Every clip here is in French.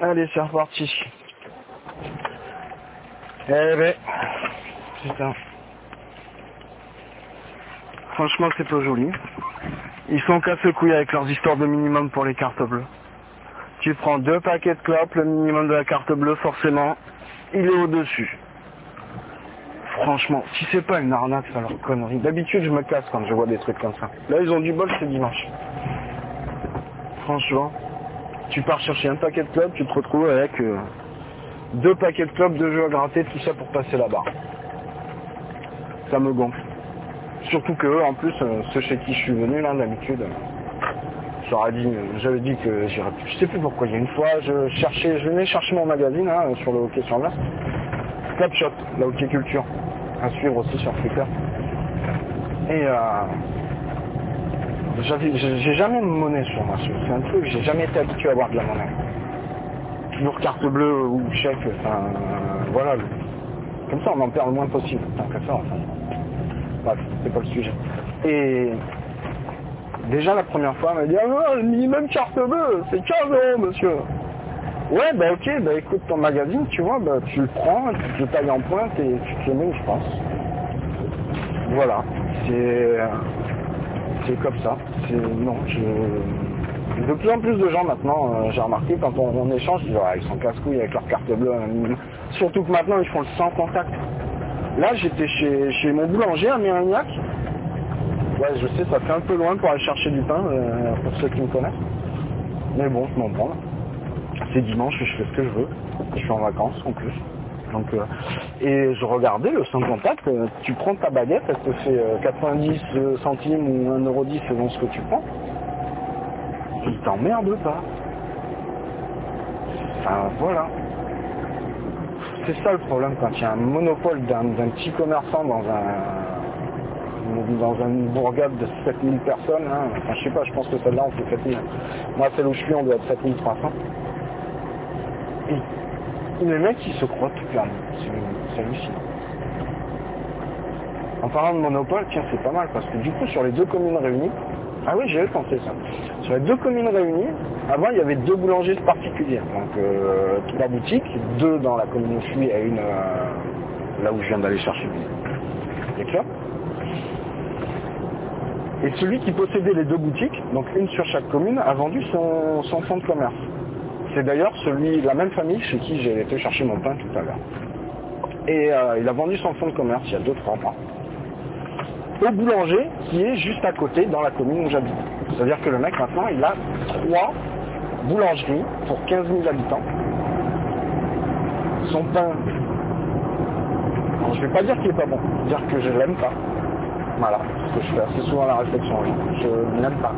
Allez, c'est reparti. Eh ben, putain. Franchement, c'est pas joli. Ils sont casse-couilles avec leurs histoires de minimum pour les cartes bleues. Tu prends deux paquets de clopes, le minimum de la carte bleue, forcément, il est au-dessus. Franchement, si c'est pas une arnaque, ça leur connerie. D'habitude, je me casse quand je vois des trucs comme ça. Là, ils ont du bol, c'est dimanche. Franchement, tu pars chercher un paquet de clubs, tu te retrouves avec euh, deux paquets de clubs, deux jeux à gratter, tout ça pour passer barre. Ça me gonfle. Surtout que en plus, euh, ceux chez qui je suis venu, là, d'habitude, euh, j'aurais dit, euh, j'avais dit que j'irais plus. Je sais plus pourquoi. Il y a une fois, je cherchais, je venais chercher mon magazine, hein, sur le hockey sur glace. Clubshot, la hockey culture. À suivre aussi sur Twitter. Et euh, j'ai jamais de monnaie sur moi. C'est un truc, j'ai jamais été habitué à avoir de la monnaie. Toujours carte bleue ou chèque, enfin, euh, voilà. Comme ça, on en perd le moins possible. Tant que ça, enfin. Bref, c'est pas le sujet. Et déjà la première fois, elle m'a dit Ah, le minimum carte bleue, c'est 15 euros, monsieur. Ouais, bah ok, bah écoute ton magazine, tu vois, bah tu le prends, tu le tailles en pointe et tu te le mets je pense. Voilà, c'est c'est comme ça. Non, je de plus en plus de gens maintenant, euh, j'ai remarqué quand on, échange, ils, sont casse-couilles avec leur carte bleue. hein. Surtout que maintenant ils font le sans contact. Là, j'étais chez, chez mon boulanger à Mérignac. Ouais, je sais, ça fait un peu loin pour aller chercher du pain, euh, pour ceux qui me connaissent. Mais bon, je m'en branle. C'est dimanche, je fais ce que je veux. Je suis en vacances en plus. Euh, et je regardais le sans contact, euh, tu prends ta baguette, elle te fait euh, 90 centimes ou 1,10€ selon ce que tu prends. Il t'emmerde pas. Enfin voilà. C'est ça le problème quand il y a un monopole d'un petit commerçant dans un dans une bourgade de 7000 personnes. hein. Enfin je sais pas, je pense que celle-là on fait 7000. Moi celle où je suis on doit être 7300. Et les mecs ils se croient tout permis. C'est hallucinant. En parlant de monopole, tiens c'est pas mal parce que du coup sur les deux communes réunies, ah oui, j'avais pensé ça. Sur les deux communes réunies, avant il y avait deux boulangers particuliers. Donc euh, trois boutiques, deux dans la commune où je suis et une euh, là où je viens d'aller chercher des. Et celui qui possédait les deux boutiques, donc une sur chaque commune, a vendu son, son fonds de commerce. C'est d'ailleurs celui, la même famille chez qui j'ai été chercher mon pain tout à l'heure. Et euh, il a vendu son fonds de commerce il y a 2-3 mois au boulanger qui est juste à côté dans la commune où j'habite. C'est-à-dire que le mec maintenant il a trois boulangeries pour 15 000 habitants. Son pain, je vais pas dire qu'il est pas bon, dire que je l'aime pas. Voilà, parce que je fais assez souvent la réflexion. Je n'aime pas.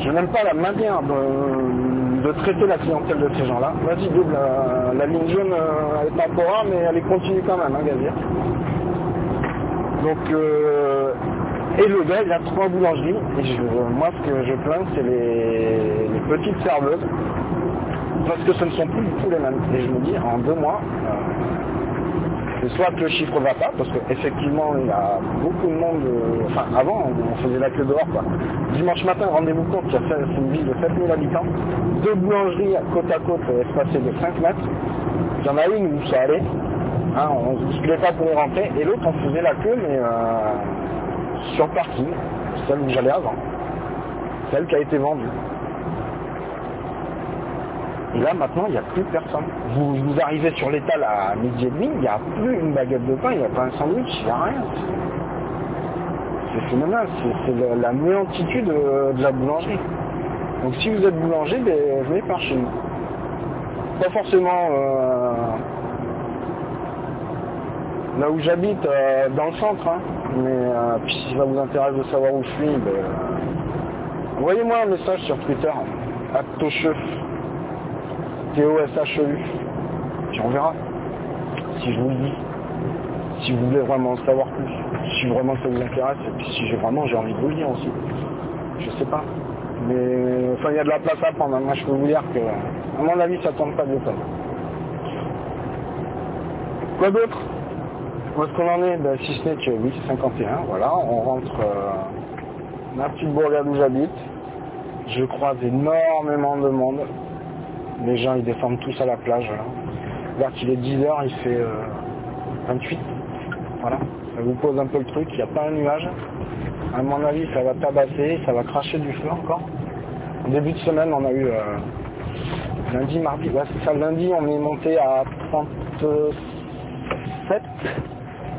Je n'aime pas la manière de, traiter la clientèle de ces gens-là. Vas-y, double, la, la ligne jaune euh, elle est temporaire, mais elle est continue quand même, hein, Gazir. Donc, euh, et le gars, il a trois boulangeries. Et moi, ce que je plains, c'est les, petites serveuses. Parce que ce ne sont plus du tout les mêmes. Et je me dis, en deux mois, euh, c'est soit que le chiffre va pas, parce qu'effectivement, il y a beaucoup de monde. euh, enfin, avant, on faisait la queue dehors, quoi. Dimanche matin, rendez-vous compte, c'est une ville de 7000 habitants. Deux boulangeries côte à côte, espacées de 5 mètres. Il y en a une où ça allait. Hein, on ne se pas pour y rentrer. Et l'autre, on faisait la queue, mais euh, sur le parking, celle où j'allais avant. Celle qui a été vendue. Et là, maintenant, il n'y a plus personne. Vous, arrivez sur l'étal à midi et demi, il n'y a plus une baguette de pain, il n'y a pas un sandwich, il n'y a rien. C'est phénoménal, c'est la, la néantitude euh, de la boulangerie. Donc si vous êtes boulanger, ben, venez par chez nous. Pas forcément euh, là où j'habite, euh, dans le centre, hein. mais si ça vous intéresse de savoir où je suis, ben, envoyez-moi un message sur Twitter, Tochef, Puis on verra si je vous le dis, si vous voulez vraiment en savoir plus, si vraiment ça vous intéresse, et puis si j'ai vraiment j'ai envie de vous le dire aussi, je sais pas. Mais enfin il y a de la place à prendre, moi je peux vous dire que à mon avis ça tombe pas de l'école. Quoi d'autre? Où est-ce qu'on en est? Ben, Si ce n'est que oui, c'est 51, voilà, on rentre euh, dans la petite bourgade où j'habite. Je croise énormément de monde. Les gens ils descendent tous à la plage. Là, qu'il est 10h, il fait 28. Voilà. Ça vous pose un peu le truc, il n'y a pas un nuage. À mon avis, ça va tabasser, ça va cracher du feu encore. Au début de semaine, on a eu lundi, mardi, ouais, c'est ça, lundi, on est monté à 37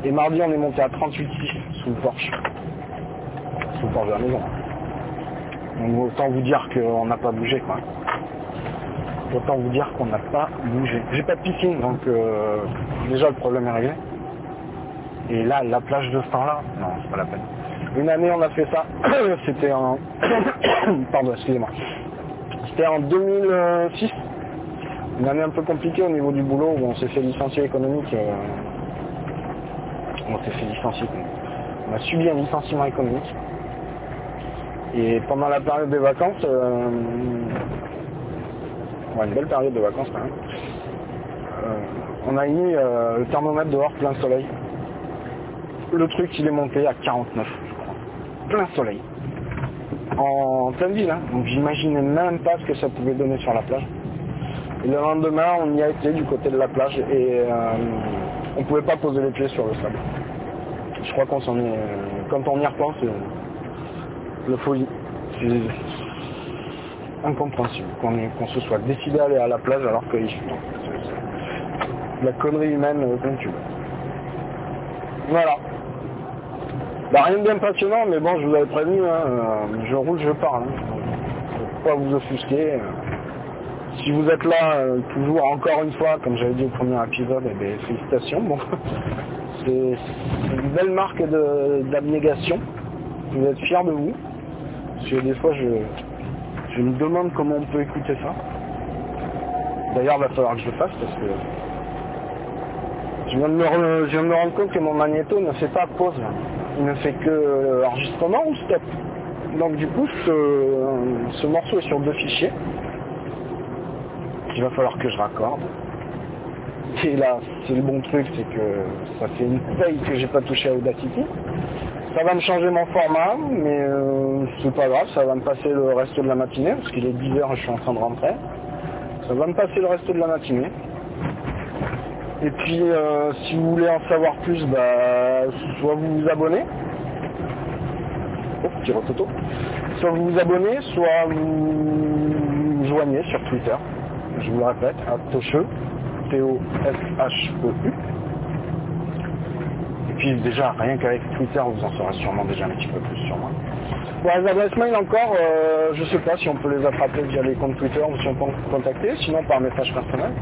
et mardi, on est monté à 38 sous le porche. Sous le porche de la maison. Donc autant vous dire qu'on n'a pas bougé quoi. Autant vous dire qu'on n'a pas bougé. J'ai pas de piscine, donc euh, déjà le problème est réglé. Et là, la plage de ce temps-là, non, c'est pas la peine. Une année, on a fait ça. C'était en... Pardon, excusez-moi. C'était en 2006. Une année un peu compliquée au niveau du boulot où on s'est fait licencier économique. Euh, on s'est fait licencier. On a subi un licenciement économique. Et pendant la période des vacances, euh, une belle période de vacances quand même, euh, on a mis le thermomètre dehors plein soleil. Le truc il est monté à 49, je crois. Plein soleil. En pleine ville, hein. donc j'imaginais même pas ce que ça pouvait donner sur la plage. Et le lendemain, on y a été du côté de la plage et euh, on pouvait pas poser les pieds sur le sable. Je crois qu'on s'en est. Quand on y repense, euh, le folie. Incompréhensible qu'on se soit décidé à aller à la plage alors que la connerie humaine euh, comme tu veux. Voilà. Bah, rien de bien passionnant, mais bon, je vous avais prévenu, hein, je roule, je parle. Hein. Pas vous offusquer. Si vous êtes là, euh, toujours encore une fois, comme j'avais dit au premier épisode, eh bien, félicitations. Bon, c'est une belle marque d'abnégation. Vous êtes fiers de vous. Parce que des fois, je, je me demande comment on peut écouter ça. D'ailleurs, il va falloir que je le fasse parce que je viens, de me, rendre compte que mon magnéto ne fait pas pause. Il ne fait que enregistrement ou stop. Donc du coup, ce, ce morceau est sur deux fichiers il va falloir que je raccorde. Et là, c'est le bon truc, c'est que ça fait une paye que j'ai pas touché à Audacity. Ça va me changer mon format, mais euh, c'est pas grave, ça va me passer le reste de la matinée, parce qu'il est 10h et je suis en train de rentrer. Ça va me passer le reste de la matinée. Et puis, euh, si vous voulez en savoir plus, bah, soit vous vous abonnez. Oh. Soit vous vous abonnez, soit vous joignez sur Twitter je vous le répète, à Tocheux, T-O-S-H-E-U. Et puis déjà, rien qu'avec Twitter, vous en saurez sûrement déjà un petit peu plus sur moi. Pour les adresses mail encore, euh, je ne sais pas si on peut les attraper via les comptes Twitter ou si on peut contacter, sinon par message personnel.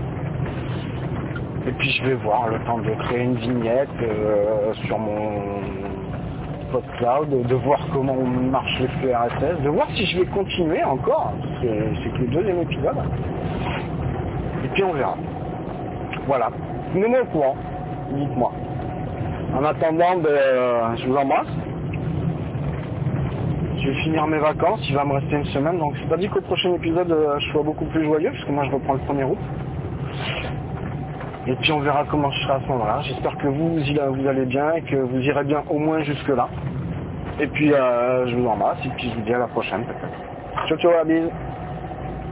Et puis je vais voir le temps de créer une vignette euh, sur mon PodCloud, de voir comment marche les flux RSS, de voir si je vais continuer encore, c'est que le deuxième épisode et puis on verra. Voilà. Tenez-moi au courant. Dites-moi. En attendant, ben, euh, je vous embrasse. Je vais finir mes vacances, il va me rester une semaine, donc c'est pas dit qu'au prochain épisode euh, je sois beaucoup plus joyeux, puisque moi je reprends le 1er août. Et puis on verra comment je serai à ce moment-là. J'espère que vous, vous allez bien et que vous irez bien au moins jusque là. Et puis euh, je vous embrasse et puis je vous dis à la prochaine peut-être. Ciao ciao la bise